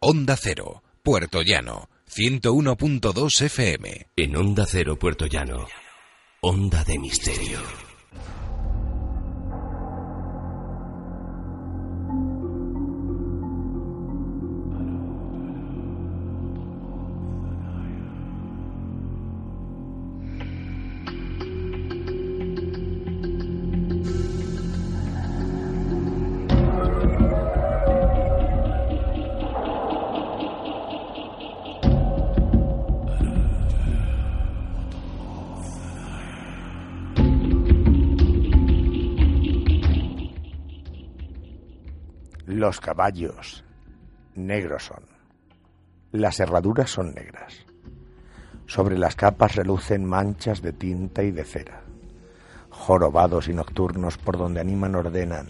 Onda Cero, Puerto Llano, 101.2 FM. En Onda Cero, Puerto Llano, Onda de Misterio. Los caballos negros son. Las herraduras son negras. Sobre las capas relucen manchas de tinta y de cera. Jorobados y nocturnos por donde animan ordenan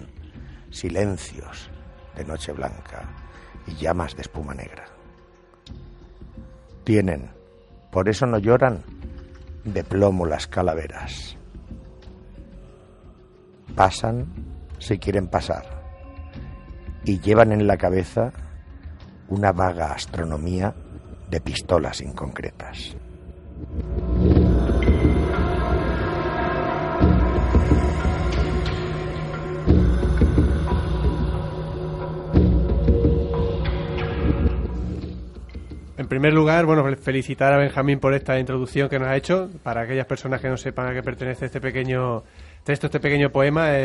silencios de noche blanca y llamas de espuma negra. Tienen, por eso no lloran, de plomo las calaveras. Pasan si quieren pasar y llevan en la cabeza una vaga astronomía de pistolas inconcretas. En primer lugar, bueno, felicitar a Benjamín por esta introducción que nos ha hecho. Para aquellas personas que no sepan a qué pertenece este pequeño texto, este pequeño poema,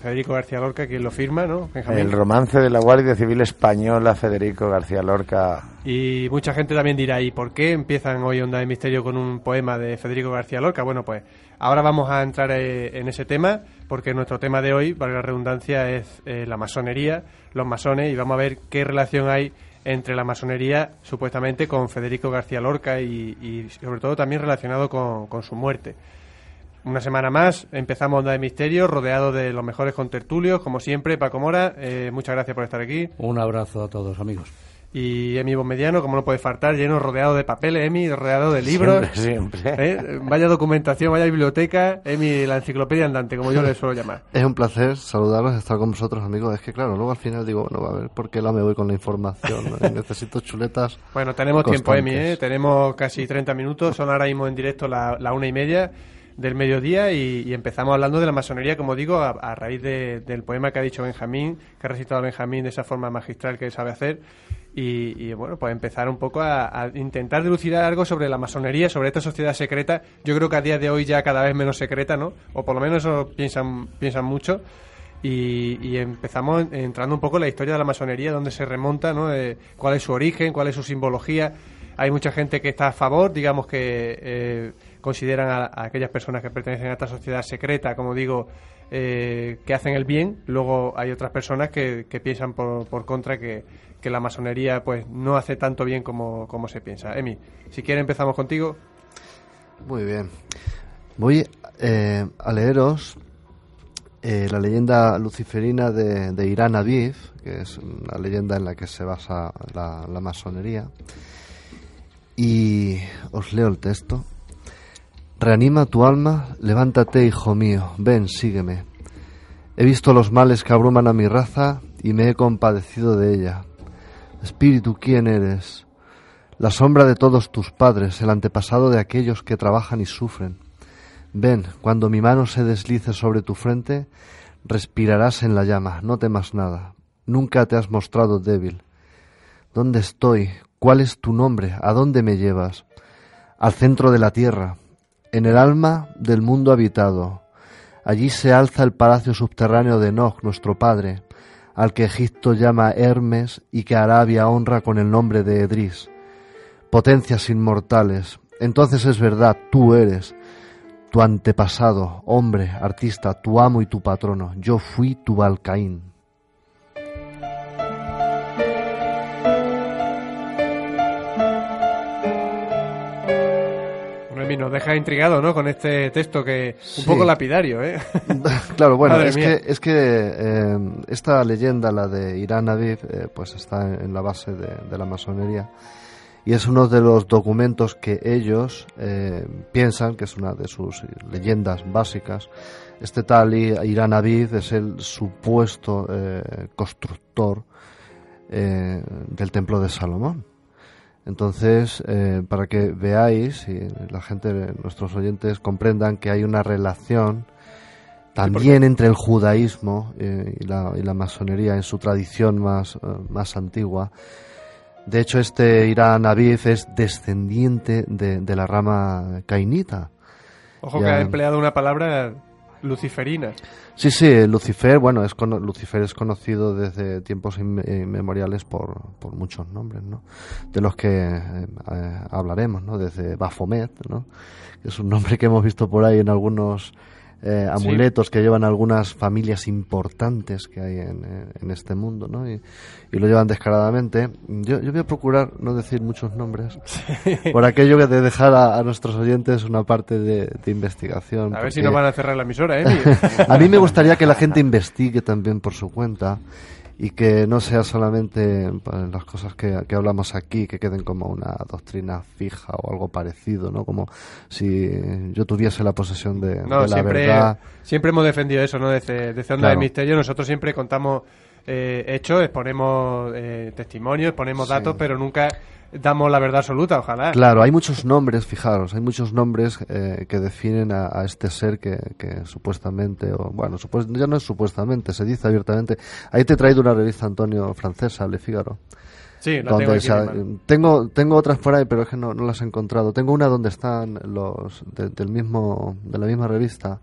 Federico García Lorca quien lo firma, ¿no? Benjamín? El romance de la Guardia Civil Española, Federico García Lorca. Y mucha gente también dirá, ¿y por qué empiezan hoy Onda de Misterio con un poema de Federico García Lorca? Bueno, pues ahora vamos a entrar eh, en ese tema, porque nuestro tema de hoy, para la redundancia, es eh, la masonería, los masones, y vamos a ver qué relación hay entre la masonería, supuestamente, con Federico García Lorca y, y sobre todo también relacionado con, con su muerte. Una semana más, empezamos Onda de Misterio, rodeado de los mejores contertulios, como siempre, Paco Mora, eh, muchas gracias por estar aquí. Un abrazo a todos, amigos. Y Emi Mediano, como no puede faltar, lleno, rodeado de papeles, Emi, rodeado de libros. Siempre, siempre. ¿Eh? Vaya documentación, vaya biblioteca, Emi, la enciclopedia andante, como yo le suelo llamar. Es un placer saludarlos, estar con vosotros, amigos. Es que, claro, luego al final digo, bueno, a ver, ¿por qué la me voy con la información? Necesito chuletas. Bueno, tenemos tiempo, Emi, ¿eh? tenemos casi 30 minutos, son ahora mismo en directo la, la una y media del mediodía y, empezamos hablando de la masonería, como digo, a, raíz del poema que ha dicho Benjamín, que ha recitado Benjamín de esa forma magistral que sabe hacer. Y, bueno, pues empezar un poco a, intentar dilucidar algo sobre la masonería, sobre esta sociedad secreta. Yo creo que a día de hoy ya cada vez menos secreta, ¿no? O por lo menos eso piensan, piensan mucho. Y, empezamos entrando un poco en la historia de la masonería, dónde se remonta, ¿no? Eh, cuál es su origen, cuál es su simbología. Hay mucha gente que está a favor, digamos que eh, consideran a, aquellas personas que pertenecen a esta sociedad secreta, como digo, eh, que hacen el bien. Luego hay otras personas que, piensan por, contra que, la masonería pues no hace tanto bien como, como se piensa. Emi, si quieres empezamos contigo. Muy bien. Voy eh, a leeros eh, la leyenda luciferina de, de, Irán Aviv, que es una leyenda en la que se basa la, la masonería. Y os leo el texto. Reanima tu alma, levántate, hijo mío, ven, sígueme. He visto los males que abruman a mi raza y me he compadecido de ella. Espíritu, ¿quién eres? La sombra de todos tus padres, el antepasado de aquellos que trabajan y sufren. Ven, cuando mi mano se deslice sobre tu frente, respirarás en la llama, no temas nada. Nunca te has mostrado débil. ¿Dónde estoy? ¿Cuál es tu nombre? ¿A dónde me llevas? Al centro de la tierra, en el alma del mundo habitado. Allí se alza el palacio subterráneo de Enoch, nuestro padre, al que Egipto llama Hermes y que Arabia honra con el nombre de Edris. Potencias inmortales, entonces es verdad, tú eres tu antepasado, hombre, artista, tu amo y tu patrono. Yo fui tu Balcaín. Nos deja intrigado, ¿no? Con este texto que un poco lapidario, ¿eh? claro, bueno, es que, es que eh, esta leyenda, la de Irán Aviv, eh, pues está en la base de, la masonería y es uno de los documentos que ellos eh, piensan que es una de sus leyendas básicas. Este tal Irán Aviv es el supuesto constructor del templo de Salomón. Entonces, eh, para que veáis y la gente, nuestros oyentes comprendan que hay una relación también entre el judaísmo eh, y, la, masonería en su tradición más, eh, más antigua. De hecho, este Irán Aviv es descendiente de, la rama cainita. Ojo que ha empleado una palabra luciferina. Sí, sí, Lucifer, bueno, es Lucifer es conocido desde tiempos inmemoriales por, por muchos nombres, ¿no? De los que eh, eh, hablaremos, ¿no? Desde Baphomet, ¿no? Es un nombre que hemos visto por ahí en algunos eh, amuletos que llevan algunas familias importantes que hay en, en este mundo, ¿no? Y, lo llevan descaradamente. Yo, yo, voy a procurar no decir muchos nombres, por aquello que de dejar a, nuestros oyentes una parte de, investigación. A ver si no van a cerrar la emisora, ¿eh? a mí me gustaría que la gente investigue también por su cuenta y que no sea solamente pues, las cosas que, hablamos aquí que queden como una doctrina fija o algo parecido, ¿no? Como si yo tuviese la posesión de, la verdad. Siempre hemos defendido eso, ¿no? Desde, desde Onda de Misterio nosotros siempre contamos eh, hechos, exponemos eh, testimonios, ponemos datos, pero nunca damos la verdad absoluta, ojalá. Claro, hay muchos nombres, fijaros, hay muchos nombres eh, que definen a, este ser que, supuestamente, o bueno, ya no es supuestamente, se dice abiertamente. Ahí te he traído una revista, Antonio, francesa, Le Figaro. Sí, la tengo, tengo, tengo otras por ahí, pero es que no, las he encontrado. Tengo una donde están los del mismo, de la misma revista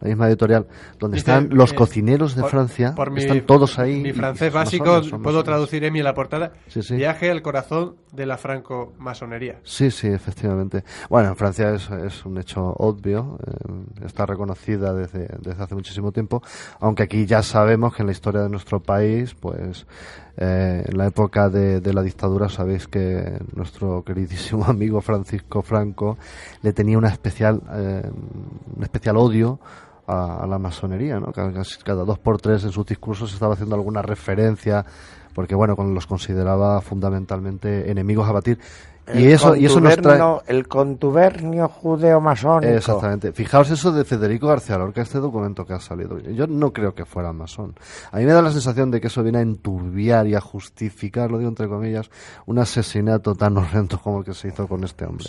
la misma editorial, donde están los cocineros de Francia, están todos ahí. Mi francés básico, puedo traducir Emi en la portada, viaje al corazón de la franco-masonería. Sí, sí, efectivamente. Bueno, en Francia es, es un hecho obvio, eh, está reconocida desde, desde hace muchísimo tiempo, aunque aquí ya sabemos que en la historia de nuestro país, pues eh, en la época de, de, la dictadura sabéis que nuestro queridísimo amigo Francisco Franco le tenía una especial, eh, un especial odio a, la masonería, ¿no? Cada, cada, dos por tres en sus discursos estaba haciendo alguna referencia, porque bueno, los consideraba fundamentalmente enemigos a batir y eso, y eso nos trae... El contubernio judeo-masónico. Exactamente. Fijaos eso de Federico García Lorca, este documento que ha salido. Yo no creo que fuera masón. A mí me da la sensación de que eso viene a enturbiar y a justificar, lo digo entre comillas, un asesinato tan horrendo como el que se hizo con este hombre.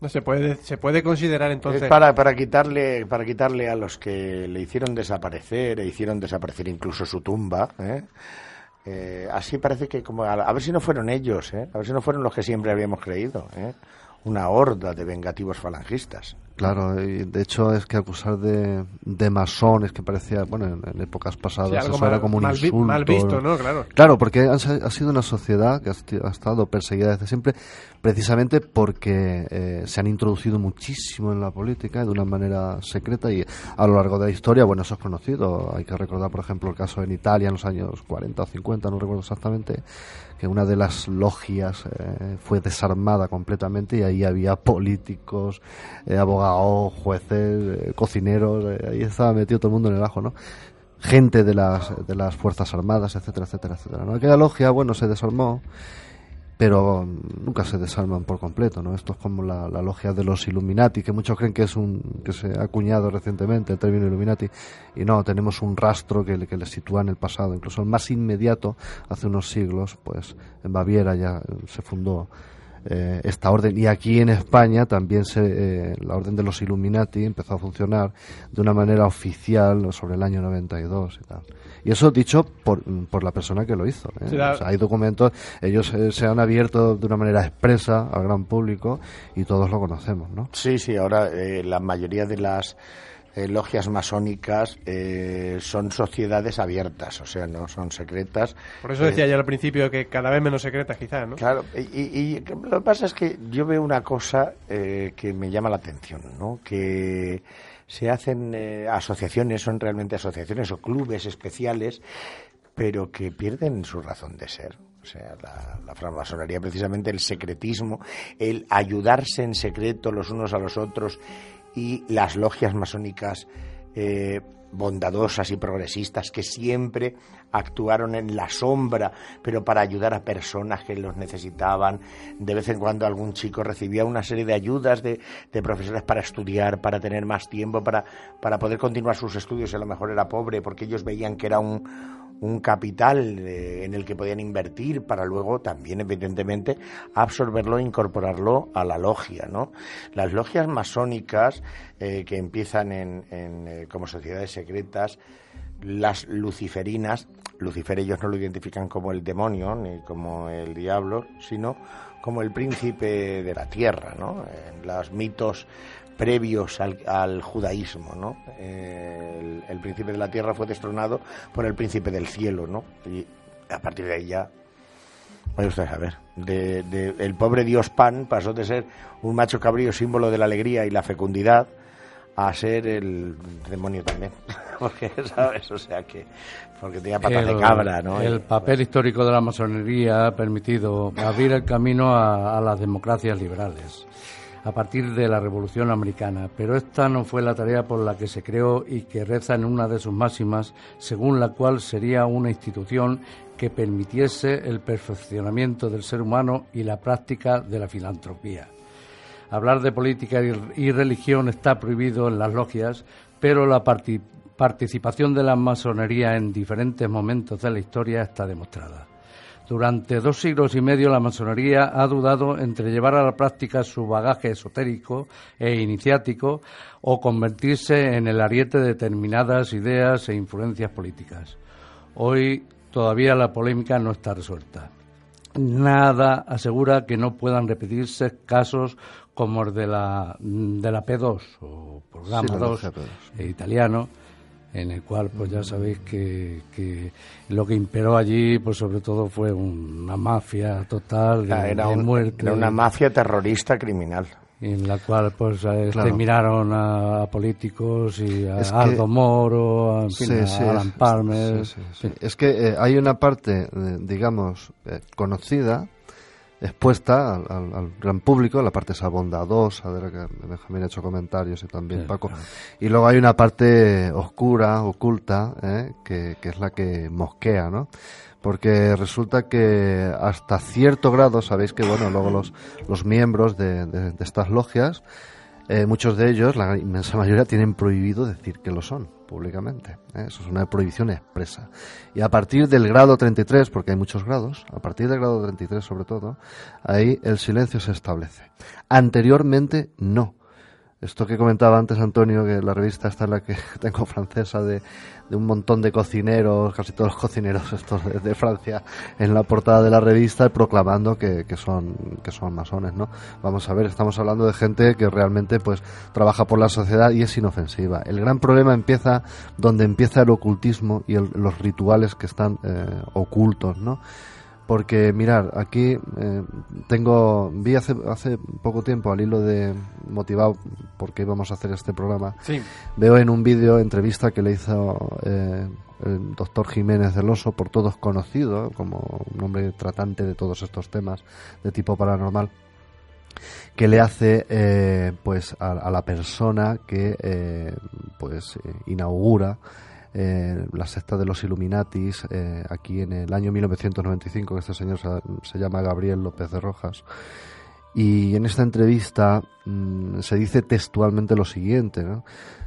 ¿no? se puede se puede considerar entonces es para para quitarle para quitarle a los que le hicieron desaparecer e hicieron desaparecer incluso su tumba, ¿eh? Eh, así parece que como a, ver si no fueron ellos, ¿eh? a ver si no fueron los que siempre habíamos creído, ¿eh? una horda de vengativos falangistas. Claro, y de hecho es que acusar de, de masones que parecía, bueno, en, épocas pasadas eso era como un insulto. mal visto, ¿no? Claro. Claro, porque ha, sido una sociedad que ha, estado perseguida desde siempre, precisamente porque eh, se han introducido muchísimo en la política de una manera secreta y a lo largo de la historia, bueno, eso es conocido. Hay que recordar, por ejemplo, el caso en Italia en los años 40 o 50, no recuerdo exactamente, que una de las logias eh, fue desarmada completamente y ahí había políticos, eh, abogados, jueces, eh, cocineros, ahí estaba metido todo el mundo en el ajo, ¿no? Gente de las, de las Fuerzas Armadas, etcétera, etcétera, etcétera. ¿no? Aquella logia, bueno, se desarmó pero nunca se desarman por completo, ¿no? Esto es como la, logia de los Illuminati, que muchos creen que es un que se ha acuñado recientemente el término Illuminati, y no, tenemos un rastro que, que le sitúa en el pasado, incluso el más inmediato, hace unos siglos, pues en Baviera ya se fundó eh, esta orden. Y aquí en España también se, eh, la orden de los Illuminati empezó a funcionar de una manera oficial sobre el año 92 y tal. Y eso dicho por, por la persona que lo hizo. ¿eh? hay documentos, ellos se han abierto de una manera expresa al gran público y todos lo conocemos, ¿no? Sí, sí, ahora la mayoría de las eh, logias masónicas eh, son sociedades abiertas, o sea, no son secretas. Por eso decía eh, yo al principio que cada vez menos secretas, quizás, ¿no? Claro, y, lo que pasa es que yo veo una cosa que me llama la atención, ¿no? Que se hacen asociaciones, son realmente asociaciones o clubes especiales, pero que pierden su razón de ser. O sea, la, francmasonería precisamente el secretismo, el ayudarse en secreto los unos a los otros y las logias masónicas eh, bondadosas y progresistas que siempre actuaron en la sombra, pero para ayudar a personas que los necesitaban. De vez en cuando algún chico recibía una serie de ayudas de, de profesores para estudiar, para tener más tiempo, para, para poder continuar sus estudios. A lo mejor era pobre porque ellos veían que era un, un capital eh, en el que podían invertir para luego también, evidentemente, absorberlo e incorporarlo a la logia. ¿no? Las logias masónicas eh, que empiezan en, eh, como sociedades secretas, las luciferinas, Lucifer ellos no lo identifican como el demonio ni como el diablo, sino como el príncipe de la tierra, ¿no? En los mitos previos al, judaísmo, ¿no? Eh, el, príncipe de la tierra fue destronado por el príncipe del cielo, ¿no? Y a partir de ahí ya, vaya usted a ver, de, el pobre dios Pan pasó de ser un macho cabrío símbolo de la alegría y la fecundidad a ser el demonio también, porque sabes, o sea que porque tenía patas de cabra, ¿no? El papel histórico de la masonería ha permitido abrir el camino a las democracias liberales a partir de la Revolución Americana, pero esta no fue la tarea por la que se creó y que reza en una de sus máximas, según la cual sería una institución que permitiese el perfeccionamiento del ser humano y la práctica de la filantropía. Hablar de política y religión está prohibido en las logias, pero la participación de la masonería en diferentes momentos de la historia está demostrada. Durante dos siglos y medio la masonería ha dudado entre llevar a la práctica su bagaje esotérico e iniciático o convertirse en el ariete de determinadas ideas e influencias políticas. Hoy todavía la polémica no está resuelta. Nada asegura que no puedan repetirse casos como el de la, de la P2 o programa 2 italiano en el cual pues ya sabéis que, que, lo que imperó allí pues sobre todo fue una mafia total de, era, muerte. era una mafia terrorista criminal. En la cual pues miraron a, políticos y a Aldo Moro, a, Alan Palmer. es que eh, hay una parte, eh, digamos, eh, conocida expuesta al, gran público, la parte esa bondadosa de la que Benjamín ha hecho comentarios y también Paco. Y luego hay una parte oscura, oculta, ¿eh? que, es la que mosquea, ¿no? Porque resulta que hasta cierto grado, sabéis que, bueno, luego los, los miembros de, de estas logias, eh, muchos de ellos, la inmensa mayoría, tienen prohibido decir que lo son públicamente. ¿eh? Eso es una prohibición expresa. Y a partir del grado 33, porque hay muchos grados, a partir del grado 33 sobre todo, ahí el silencio se establece. Anteriormente no. Esto que comentaba antes Antonio, que la revista esta en la que tengo francesa de, un montón de cocineros, casi todos los cocineros estos de, Francia, en la portada de la revista proclamando que, son que son masones, ¿no? Vamos a ver, estamos hablando de gente que realmente pues trabaja por la sociedad y es inofensiva. El gran problema empieza donde empieza el ocultismo y los rituales que están eh, ocultos, ¿no? Porque mirar, aquí eh, tengo, vi hace, hace poco tiempo al hilo de motivado porque íbamos a hacer este programa, veo en un vídeo entrevista que le hizo eh, el doctor Jiménez del Oso, por todos conocido como un hombre tratante de todos estos temas de tipo paranormal, que le hace eh, pues a, la persona que pues inaugura eh, la secta de los Illuminatis, eh, aquí en el año 1995, que este señor se, llama Gabriel López de Rojas. Y en esta entrevista mm, se dice textualmente lo siguiente,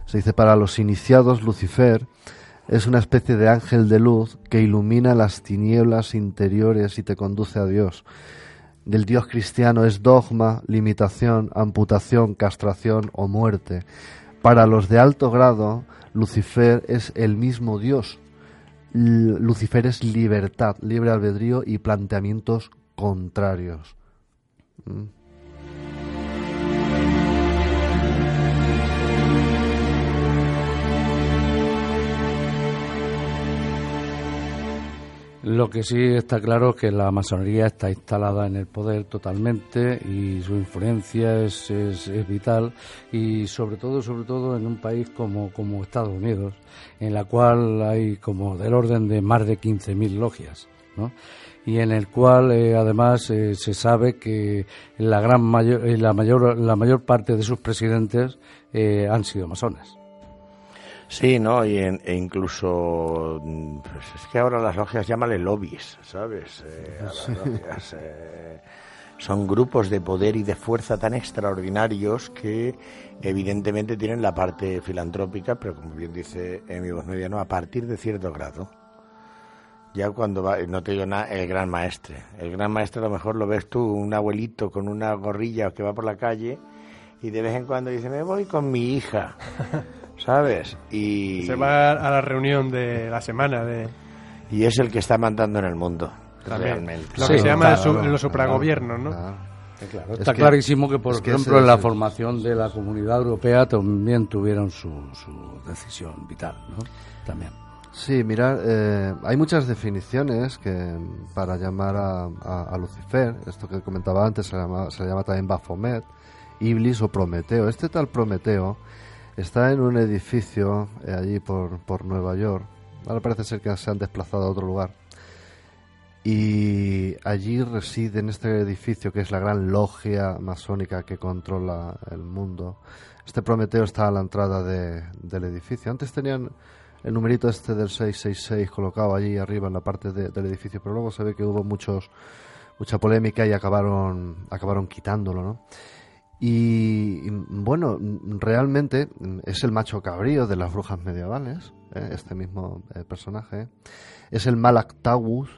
Se dice, para los iniciados, Lucifer es una especie de ángel de luz que ilumina las tinieblas interiores y te conduce a Dios. Del Dios cristiano es dogma, limitación, amputación, castración o muerte. Para los de alto grado, Lucifer es el mismo Dios. Lucifer es libertad, libre albedrío y planteamientos contrarios. Mm. Lo que sí está claro es que la masonería está instalada en el poder totalmente y su influencia es, es, vital y sobre todo, sobre todo en un país como, como Estados Unidos, en la cual hay como del orden de más de 15.000 logias, ¿no? y en el cual eh, además eh, se sabe que la gran mayor, eh, la mayor la mayor parte de sus presidentes han sido masones. Sí, ¿no? Y e incluso, pues es que ahora las logias llámale lobbies, ¿sabes? son grupos de poder y de fuerza tan extraordinarios que evidentemente tienen la parte filantrópica, pero como bien dice mi voz mediano, a partir de cierto grado ya cuando va, no te digo nada, el gran maestre. El gran maestre a lo mejor lo ves tú, un abuelito con una gorrilla que va por la calle y de vez en cuando dice, me voy con mi hija, ¿sabes? Y... Se va a la reunión de la semana de... Y es el que está mandando en el mundo, realmente. Lo que se llama el, los supragobiernos, ¿no? Está clarísimo que, por ejemplo, en la formación de la Comunidad Europea también tuvieron su, su decisión vital, ¿no? También. Sí, mira, eh, hay muchas definiciones que para llamar a, Lucifer, esto que comentaba antes se llama, se llama también Baphomet, Iblis o Prometeo. Este tal Prometeo está en un edificio eh, allí por, por Nueva York. Ahora parece ser que se han desplazado a otro lugar. Y allí reside en este edificio que es la gran logia masónica que controla el mundo. Este Prometeo está a la entrada del edificio. Antes tenían el numerito este del 666 colocado allí arriba en la parte del edificio, pero luego se ve que hubo muchos mucha polémica y acabaron acabaron quitándolo, ¿no? Y, bueno, realmente es el macho cabrío de las brujas medievales, ¿eh? este mismo eh, personaje. Es el Malak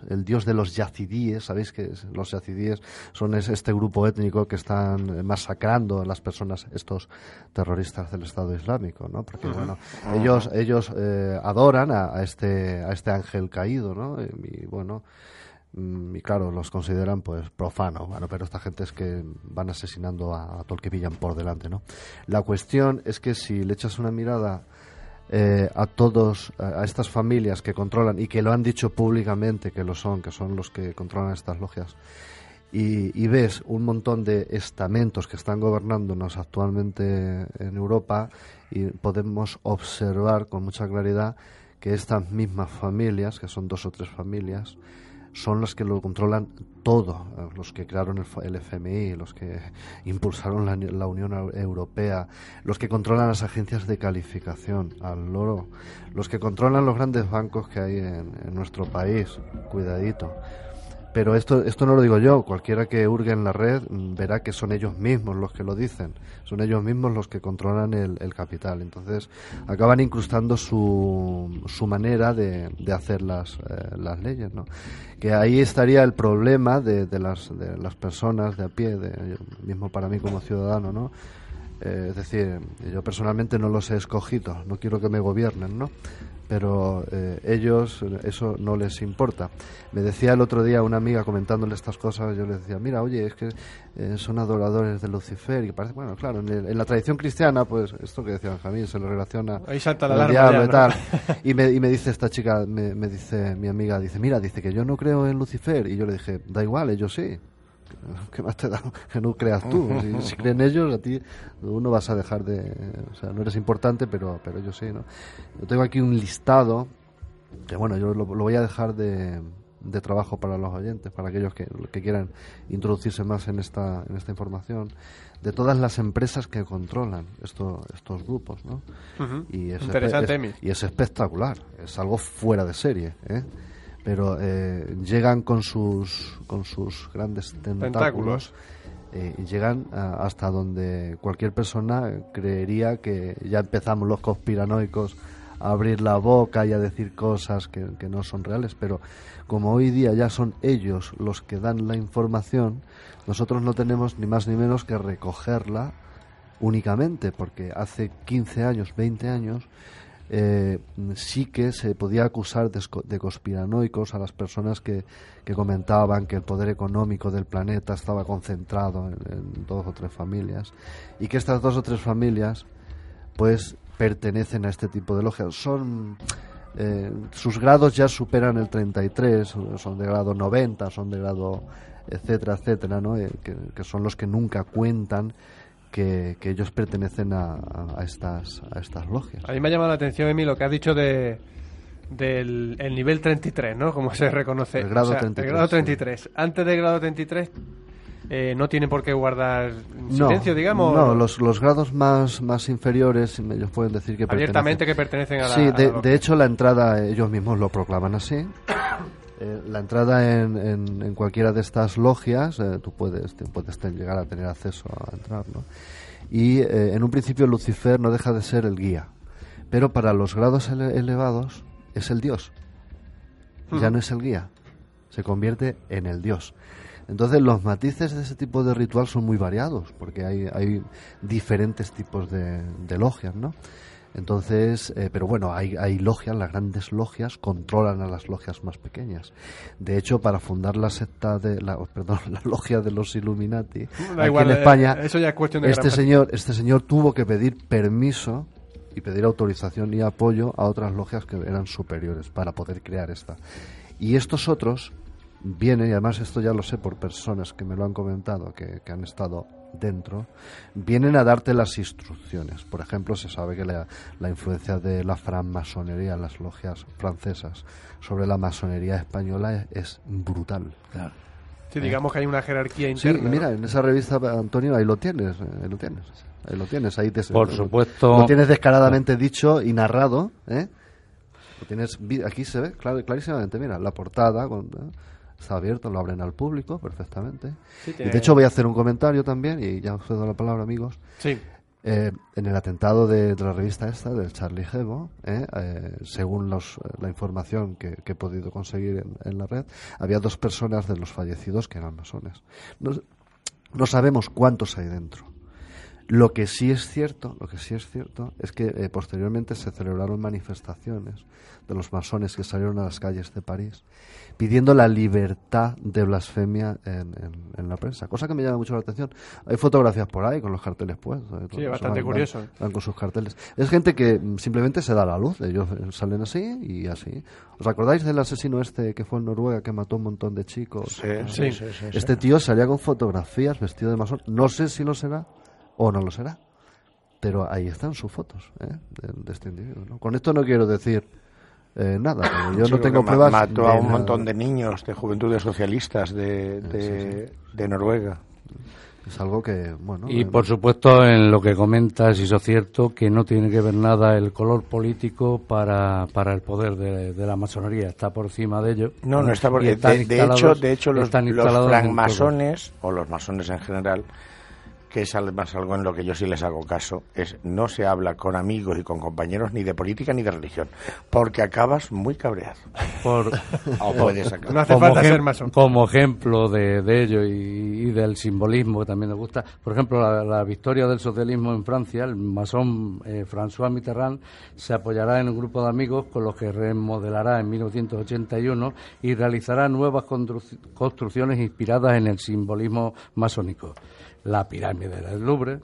el dios de los yacidíes. Sabéis que los yacidíes son este grupo étnico que están masacrando a las personas, estos terroristas del Estado Islámico, ¿no? Porque, bueno, ellos, ellos eh, adoran a, este, a este ángel caído, ¿no? Y, bueno, y claro, los consideran pues profanos, bueno, pero esta gente es que van asesinando a, a todo el que pillan por delante, ¿no? La cuestión es que si le echas una mirada eh, a todos, a estas familias que controlan y que lo han dicho públicamente que lo son, que son los que controlan estas logias, y, ves un montón de estamentos que están gobernándonos actualmente en Europa y podemos observar con mucha claridad que estas mismas familias, que son dos o tres familias, son los que lo controlan todo, los que crearon el, FMI, los que impulsaron la, Unión Europea, los que controlan las agencias de calificación, al loro, los que controlan los grandes bancos que hay en nuestro país, cuidadito, pero esto, esto no lo digo yo, cualquiera que hurgue en la red verá que son ellos mismos los que lo dicen, son ellos mismos los que controlan el, capital. Entonces acaban incrustando su, su manera de, de hacer las, eh, las leyes. ¿no? Que ahí estaría el problema de, de, las, de las personas de a pie, de, mismo para mí como ciudadano, ¿no? Eh, es decir, yo personalmente no los he escogido, no quiero que me gobiernen, ¿no? pero eh, ellos eso no les importa. Me decía el otro día una amiga comentándole estas cosas, yo le decía, mira, oye, es que eh, son adoradores de Lucifer y parece, bueno, claro, en, la tradición cristiana, pues esto que decía Benjamín se lo relaciona Ahí salta la diablo y tal. Y me, y me dice esta chica, me, me dice mi amiga, dice, mira, dice que yo no creo en Lucifer y yo le dije, da igual, ellos sí. ¿Qué más te da que no creas tú? Si, creen ellos, a ti uno vas a dejar de... O sea, no eres importante, pero, pero ellos sí, ¿no? Yo tengo aquí un listado, que bueno, yo lo, voy a dejar de, de, trabajo para los oyentes, para aquellos que, que, quieran introducirse más en esta, en esta información, de todas las empresas que controlan esto, estos grupos, ¿no? y es, Interesante, y es espectacular, es algo fuera de serie, ¿eh? Pero eh, llegan con sus, con sus grandes tentáculos, eh, y llegan hasta donde cualquier persona creería que ya empezamos los conspiranoicos a abrir la boca y a decir cosas que, que no son reales, pero como hoy día ya son ellos los que dan la información, nosotros no tenemos ni más ni menos que recogerla únicamente, porque hace 15 años, 20 años, eh, sí que se podía acusar de, conspiranoicos a las personas que, comentaban que el poder económico del planeta estaba concentrado en, dos o tres familias y que estas dos o tres familias pues pertenecen a este tipo de logias. Son eh, sus grados ya superan el 33, son de grado 90, son de grado etcétera, etcétera, ¿no? Eh, que son los que nunca cuentan que, ellos pertenecen a, estas, a estas logias. A mí me ha llamado la atención, Emi, lo que has dicho de, del el nivel 33, ¿no? Como se reconoce. El grado O sea, 33, El grado sí. 33. Antes del grado 33 eh, no tiene por qué guardar No, silencio, digamos. No, los, los grados más, más inferiores, ellos pueden decir que abiertamente pertenecen- que pertenecen a la. Sí, a de, la- de hecho la entrada, ellos mismos lo proclaman así. Eh, la entrada en, en, en cualquiera de estas logias, eh, tú puedes, llegar a tener acceso a entrar, ¿no? Y eh, en un principio Lucifer no deja de ser el guía, pero para los grados ele- elevados es el dios. Ya no es el guía, se convierte en el dios. Entonces los matices de ese tipo de ritual son muy variados, porque hay, hay diferentes tipos de, de logias, ¿no? Entonces, eh, pero bueno, hay, hay logias, las grandes logias controlan a las logias más pequeñas. De hecho, para fundar la secta de, la, perdón, la logia de los Illuminati, aquí igual, en eh, España, eso ya es cuestión de este señor, este señor tuvo que pedir permiso y pedir autorización y apoyo a otras logias que eran superiores para poder crear esta. Y estos otros vienen, y además esto ya lo sé por personas que me lo han comentado, que, que han estado dentro, vienen a darte las instrucciones. Por ejemplo, se sabe que la, la influencia de la francmasonería, las logias francesas, sobre la masonería española es, es brutal. Sí, digamos que hay una jerarquía Sí, interna. y mira, ¿no? en esa revista, Antonio, ahí lo tienes, eh, ahí lo tienes. Ahí lo tienes, ahí te, Por lo- supuesto. Lo tienes descaradamente dicho y narrado, ¿eh? Lo tienes, aquí se ve clar- clarísimamente, mira, la portada con- ¿eh? Está abierto, lo abren al público perfectamente. Sí, Y de hecho voy a hacer un comentario también, y ya os cedo la palabra, amigos. Sí. Eh, en el atentado de, de la revista esta, del Charlie Hebdo, ¿eh? Eh, según los, eh, la información que, que he podido conseguir en, en la red, había dos personas de los fallecidos que eran masones. No, no sabemos cuántos hay dentro. Lo que sí es cierto, lo que sí es cierto es que eh, posteriormente se celebraron manifestaciones de los masones que salieron a las calles de París pidiendo la libertad de blasfemia en, en- en la prensa, cosa que me llama mucho la atención. Hay fotografías por ahí con los carteles puestos. eh, eso, bastante van- curioso. van- van con sus carteles. Es gente que mm, simplemente se da la luz, ellos eh, salen así y así. ¿Os acordáis del asesino este que fue en Noruega que mató un montón de chicos? Sí, sí, sí, sí, sí. Este tío salía con fotografías vestido de masón. No sé si lo será o no lo será. Pero ahí están sus fotos ¿eh? de, de este individuo. ¿no? Con esto no quiero decir eh, nada. yo Sí, no tengo pruebas. Mató a de un nada. montón de niños de juventudes socialistas de, de, de Noruega. Es algo que, bueno. Y eh, por supuesto, en lo que comentas, y eso es cierto, que no tiene que ver nada el color político para, para el poder de, de la masonería. Está por encima de ello. No, no está están de, de instalados- hecho, de hecho los, los francmasones o los masones en general, que es además algo en lo que yo sí les hago caso, es no se habla con amigos y con compañeros ni de política ni de religión, porque acabas muy cabreado. Por, O puedes acabar. No hace como, falta ser masón. como ejemplo de, de ello y, y del simbolismo que también nos gusta. Por ejemplo, la, la victoria del socialismo en Francia, el masón eh, François Mitterrand se apoyará en un grupo de amigos con los que remodelará en 1981 y realizará nuevas constru- construcciones inspiradas en el simbolismo masónico. La pirámide del Louvre,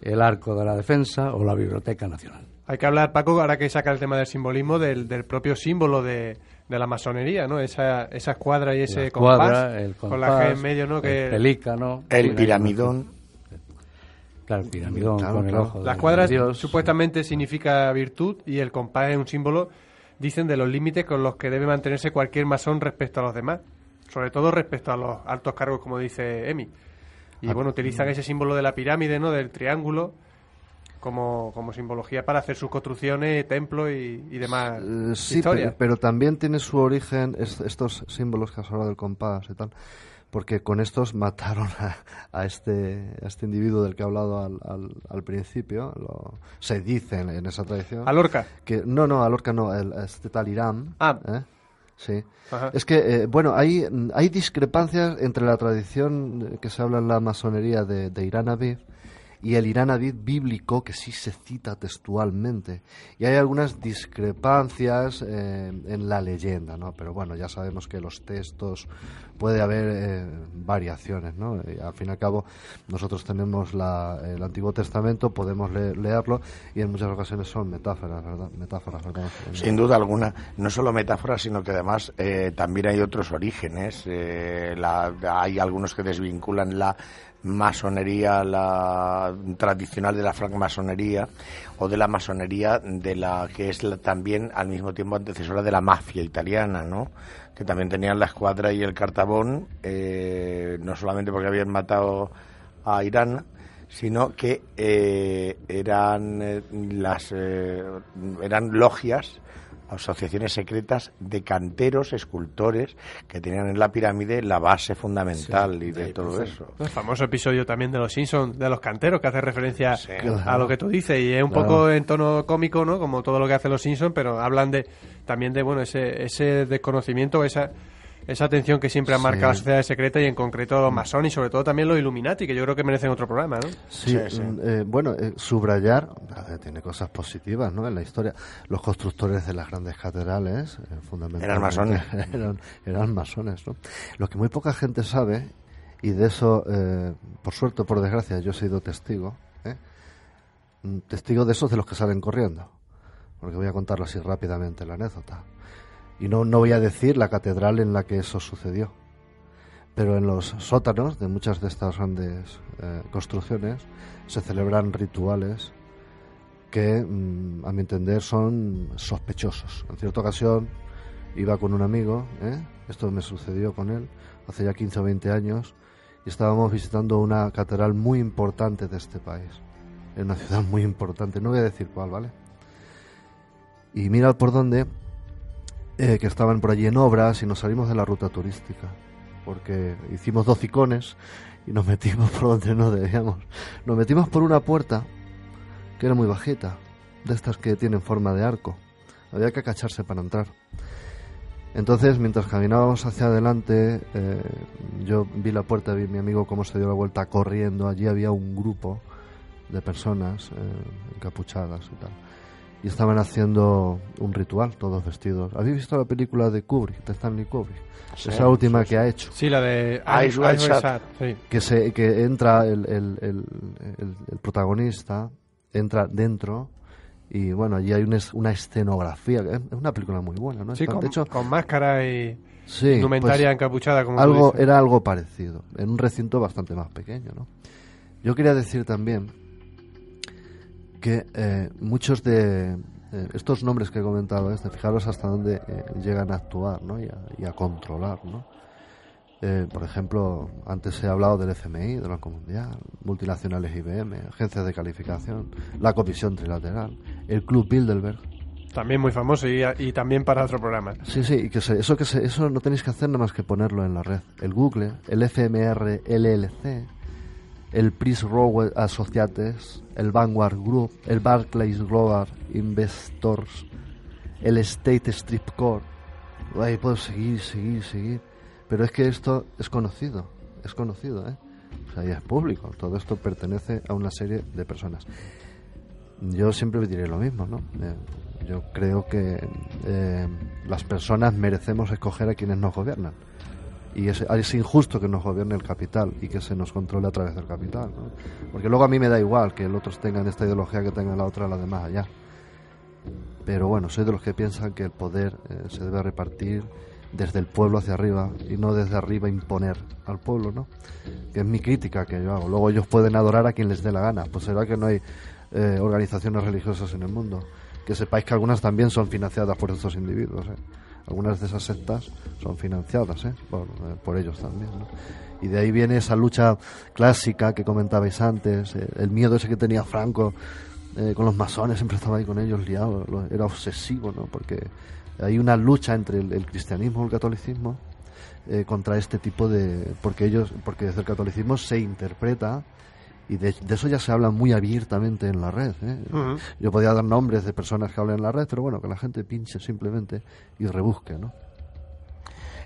el Arco de la Defensa o la Biblioteca Nacional. Hay que hablar, Paco, ahora que saca el tema del simbolismo, del, del propio símbolo de, de la masonería, ¿no? Esa, esa escuadra y ese La compás, el con la G compás, en medio, ¿no? el Que pelícano. El piramidón. Claro, el piramidón Claro, con el ojo. la escuadra Dios. supuestamente significa virtud y el compás es un símbolo, dicen, de los límites con los que debe mantenerse cualquier masón respecto a los demás. Sobre todo respecto a los altos cargos, como dice Emi. Y Ah, bueno, utilizan ese símbolo de la pirámide, ¿no? Del triángulo. Como, como simbología para hacer sus construcciones, templos y, y demás Eh, sí, historias. pero, pero también tiene su origen est- estos símbolos que has hablado del compás y tal, porque con estos mataron a, a este a este individuo del que he hablado al, al, al principio, lo- se dice en, en esa tradición. A Lorca. Que, no, no, a Lorca no, el, a este tal Irán. Ah. ¿eh? Sí. Ajá. Es que, eh, bueno, hay, hay discrepancias entre la tradición que se habla en la masonería de, de Irán Aviv y el Irán Aviv bíblico, que sí se cita textualmente. Y hay algunas discrepancias eh, en la leyenda, ¿no? Pero bueno, ya sabemos que los textos puede haber eh, variaciones, ¿no? al fin y al cabo, nosotros tenemos la, el Antiguo Testamento, podemos leerlo y en muchas ocasiones son metáforas, ¿verdad? Metáforas. Sin duda alguna, no solo metáforas, sino que además eh, también hay otros orígenes. Eh, hay algunos que desvinculan la masonería la tradicional de la francmasonería o de la masonería de la que es también al mismo tiempo antecesora de la mafia italiana, ¿no? que también tenían la escuadra y el cartabón, eh, no solamente porque habían matado a Irán, sino que eh, eran eh, las eran logias asociaciones secretas de canteros, escultores que tenían en la pirámide la base fundamental y de todo eso. El famoso episodio también de los Simpsons, de los canteros, que hace referencia a lo que tú dices y es un poco en tono cómico, ¿no? Como todo lo que hacen los Simpsons, pero hablan de también de, bueno, ese, ese desconocimiento, esa esa atención que siempre ha marcado la sociedad secreta y en concreto los masones y sobre todo también los Illuminati, que yo creo que merecen otro programa, ¿no? Sí, mm, eh, bueno, eh, subrayar, tiene cosas positivas, ¿no? En la historia, los constructores de las grandes catedrales, eh, fundamentalmente... Eran masones. eran, masones, ¿no? Lo que muy poca gente sabe, y de eso, por suerte o por desgracia, yo he sido testigo, mm, testigo de esos de los que salen corriendo, porque voy a contarlo así rápidamente la anécdota. Y no, no voy a decir la catedral en la que eso sucedió, pero en los sótanos de muchas de estas grandes eh, construcciones se celebran rituales que, mm, a mi entender, son sospechosos. En cierta ocasión iba con un amigo, ¿eh? esto me sucedió con él hace ya 15 o 20 años, y estábamos visitando una catedral muy importante de este país, en una ciudad muy importante, no voy a decir cuál, ¿vale? Y mira por dónde eh, que estaban por allí en obras y nos salimos de la ruta turística, porque hicimos dos icones y nos metimos por donde no debíamos. Nos metimos por una puerta que era muy bajita, de estas que tienen forma de arco. Había que acacharse para entrar. Entonces, mientras caminábamos hacia adelante, eh, yo vi la puerta, vi a mi amigo cómo se dio la vuelta corriendo. Allí había un grupo de personas eh, encapuchadas y tal y estaban haciendo un ritual, todos vestidos. ¿Habéis visto la película de Kubrick, de Stanley Kubrick? Esa última que ha hecho. Sí, la de Ice White Que, se, que entra el, el, el, el, protagonista, entra dentro y bueno, allí hay una, una escenografía. Es una película muy buena, ¿no? Sí, con, hecho, con máscara y sí, indumentaria pues, encapuchada. Como algo, Era algo parecido, en un recinto bastante más pequeño, ¿no? Yo quería decir también que eh, muchos de eh, estos nombres que he comentado, este, fijaros hasta dónde eh, llegan a actuar ¿no? y, a, controlar. ¿no? por ejemplo, antes he hablado del FMI, del Banco Mundial, multinacionales IBM, agencias de calificación, la Comisión Trilateral, el Club Bilderberg. También muy famoso y, y también para otro programa. Sí, sí, y que eso, que eso no tenéis que hacer nada más que ponerlo en la red. El Google, el FMR LLC, el Prince Rowe Associates, el Vanguard Group, el Barclays Global Investors, el State Strip Corp. Ahí puedo seguir, seguir, seguir. Pero es que esto es conocido, es conocido, ¿eh? O sea, ya es público. Todo esto pertenece a una serie de personas. Yo siempre diré lo mismo, ¿no? Eh, yo creo que eh, las personas merecemos escoger a quienes nos gobiernan y es, es, injusto que nos gobierne el capital y que se nos controle a través del capital. Porque luego a mí me da igual que los otros tengan esta ideología que tengan la otra, la demás allá. Pero bueno, soy de los que piensan que el poder eh, se debe repartir desde el pueblo hacia arriba y no desde arriba imponer al pueblo, ¿no? Que es mi crítica que yo hago. Luego ellos pueden adorar a quien les dé la gana. Pues será que no hay eh, organizaciones religiosas en el mundo. Que sepáis que algunas también son financiadas por estos individuos. ¿eh? Algunas de esas sectas son financiadas ¿eh? Eh, por, ellos también. Y de ahí viene esa lucha clásica que comentabais antes, eh, el miedo ese que tenía Franco con los masones, siempre estaba ahí con ellos liado, era obsesivo, ¿no? porque hay una lucha entre el, cristianismo y el catolicismo contra este tipo de. porque ellos, porque desde el catolicismo se interpreta y de, eso ya se habla muy abiertamente en la red. ¿eh? Yo podía dar nombres de personas que hablan en la red, pero bueno, que la gente pinche simplemente y rebusque, ¿no?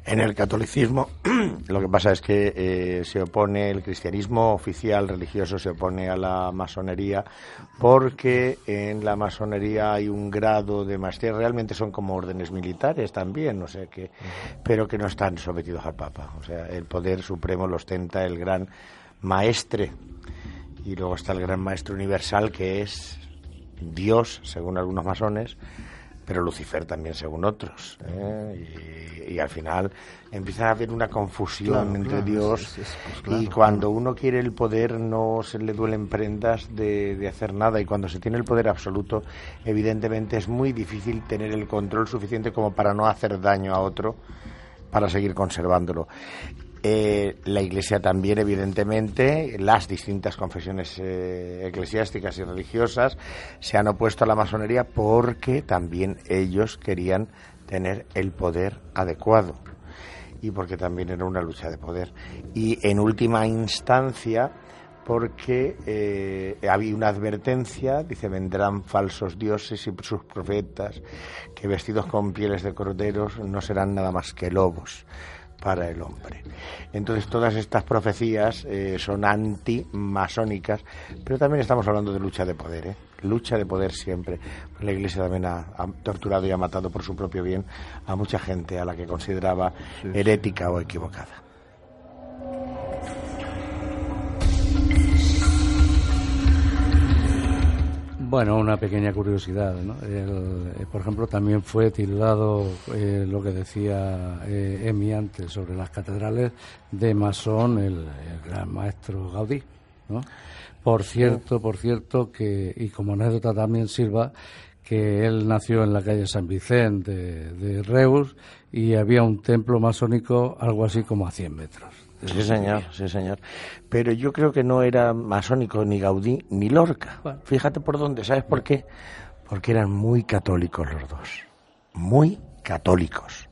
En el catolicismo lo que pasa es que eh, se opone el cristianismo oficial religioso se opone a la masonería porque en la masonería hay un grado de maestría realmente son como órdenes militares también no sé qué pero que no están sometidos al papa o sea el poder supremo lo ostenta el gran maestre y luego está el gran maestro universal que es Dios según algunos masones pero Lucifer también según otros. ¿eh? Y, al final empieza a haber una confusión entre Dios pues y cuando uno quiere el poder no se le duelen prendas de, de, hacer nada y cuando se tiene el poder absoluto evidentemente es muy difícil tener el control suficiente como para no hacer daño a otro para seguir conservándolo. Eh, la Iglesia también, evidentemente, las distintas confesiones eh, eclesiásticas y religiosas se han opuesto a la masonería porque también ellos querían tener el poder adecuado y porque también era una lucha de poder. Y en última instancia, porque eh, había una advertencia, dice, vendrán falsos dioses y sus profetas, que vestidos con pieles de corderos no serán nada más que lobos para el hombre. Entonces todas estas profecías eh, son anti-masónicas, pero también estamos hablando de lucha de poder, ¿eh? lucha de poder siempre. La Iglesia también ha, torturado y ha matado por su propio bien a mucha gente a la que consideraba herética o equivocada. Bueno, una pequeña curiosidad. ¿no? Eh, por ejemplo, también fue tildado eh, lo que decía eh, Emi antes sobre las catedrales de masón el, gran maestro Gaudí. ¿no? Por cierto, por cierto, que, y como anécdota también sirva, que él nació en la calle San Vicente de, de Reus y había un templo masónico algo así como a 100 metros. Sí, señor, sí, señor. Pero yo creo que no era masónico ni Gaudí ni Lorca. Fíjate por dónde, ¿sabes por qué? Porque eran muy católicos los dos. Muy católicos.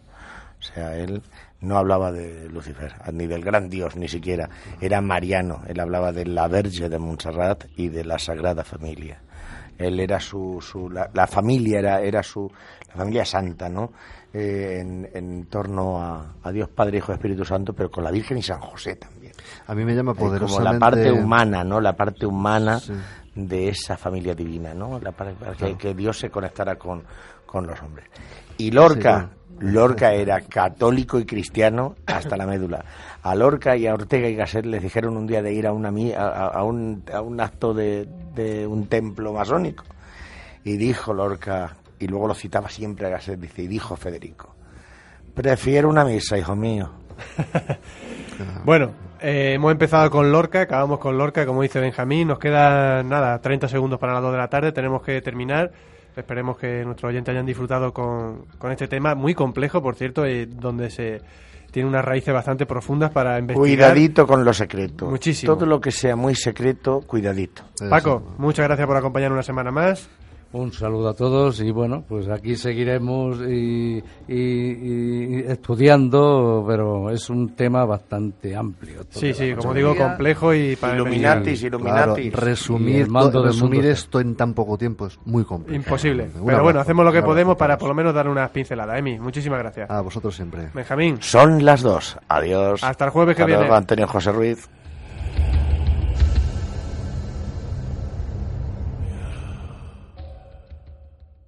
O sea, él no hablaba de Lucifer, ni del gran Dios, ni siquiera. Era mariano. Él hablaba de la Verge de Montserrat y de la Sagrada Familia. Él era su, su la, familia era, era su, la familia santa, ¿no? Eh, en, torno a, Dios Padre, Hijo y Espíritu Santo, pero con la Virgen y San José también. A mí me llama poderosamente... como la parte humana, ¿no? La parte humana de esa familia divina, ¿no? La para que, Dios se conectara con, con los hombres. Y Lorca, Lorca era católico y cristiano hasta la médula. A Lorca y a Ortega y Gasset les dijeron un día de ir a, una, a, a, un, a un acto de, de un templo masónico. Y dijo Lorca, y luego lo citaba siempre a Gasset, dice, y dijo Federico, prefiero una misa, hijo mío. bueno, eh, hemos empezado con Lorca, acabamos con Lorca, como dice Benjamín, nos quedan, nada, 30 segundos para las 2 de la tarde, tenemos que terminar. Esperemos que nuestros oyentes hayan disfrutado con, con este tema, muy complejo, por cierto, y donde se tiene unas raíces bastante profundas para investigar. Cuidadito con lo secreto. Muchísimo. Todo lo que sea muy secreto, cuidadito. Paco, muchas gracias por acompañarnos una semana más. Un saludo a todos y bueno, pues aquí seguiremos y, estudiando, pero es un tema bastante amplio. Sí, sí, como digo, complejo y para Illuminatis, Illuminatis. resumir, resumir esto en tan poco tiempo es muy complejo. Imposible. pero bueno, hacemos lo que podemos para por lo menos dar unas pinceladas. Emi, muchísimas gracias. A vosotros siempre. Benjamín. Son las dos. Adiós. Hasta el jueves que viene. Antonio José Ruiz.